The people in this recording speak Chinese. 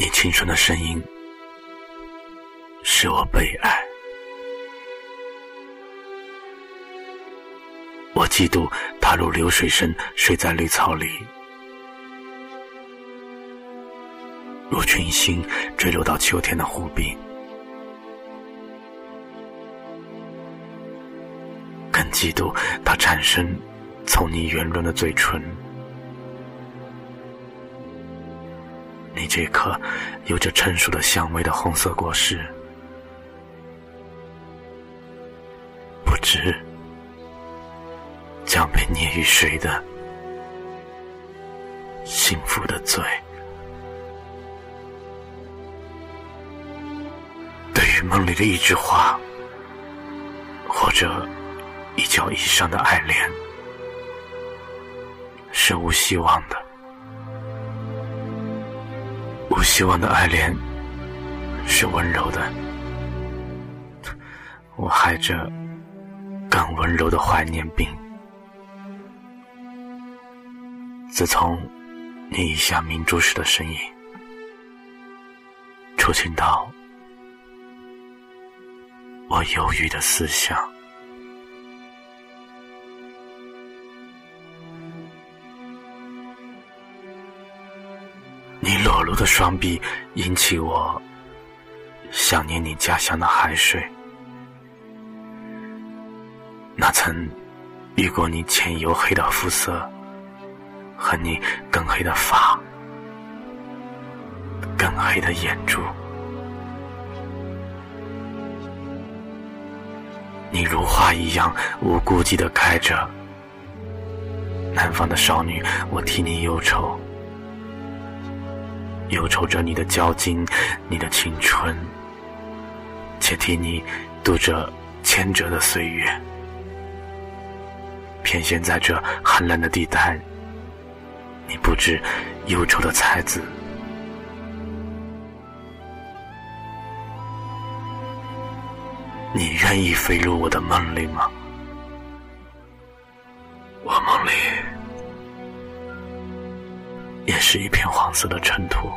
你清纯的声音，使我被爱。我嫉妒他如流水声睡在绿草里，如群星坠落到秋天的湖滨，更嫉妒他产生从你圆润的嘴唇。你这颗有着成熟的香味的红色果实，不知将被捏于谁的幸福的嘴。对于梦里的一句话，或者一觉以上的爱恋，是无希望的。希望的爱恋是温柔的，我害着更温柔的怀念病。自从你一下明珠时的身影，触进到我忧郁的思想。你裸露的双臂引起我想念你家乡的海水，那曾遇过你浅黝黑的肤色和你更黑的发、更黑的眼珠。你如花一样无顾忌的开着，南方的少女，我替你忧愁。忧愁着你的娇矜，你的青春，且替你度着千折的岁月。偏陷在这寒冷的地带，你不知忧愁的才子。你愿意飞入我的梦里吗？也是一片黄色的尘土。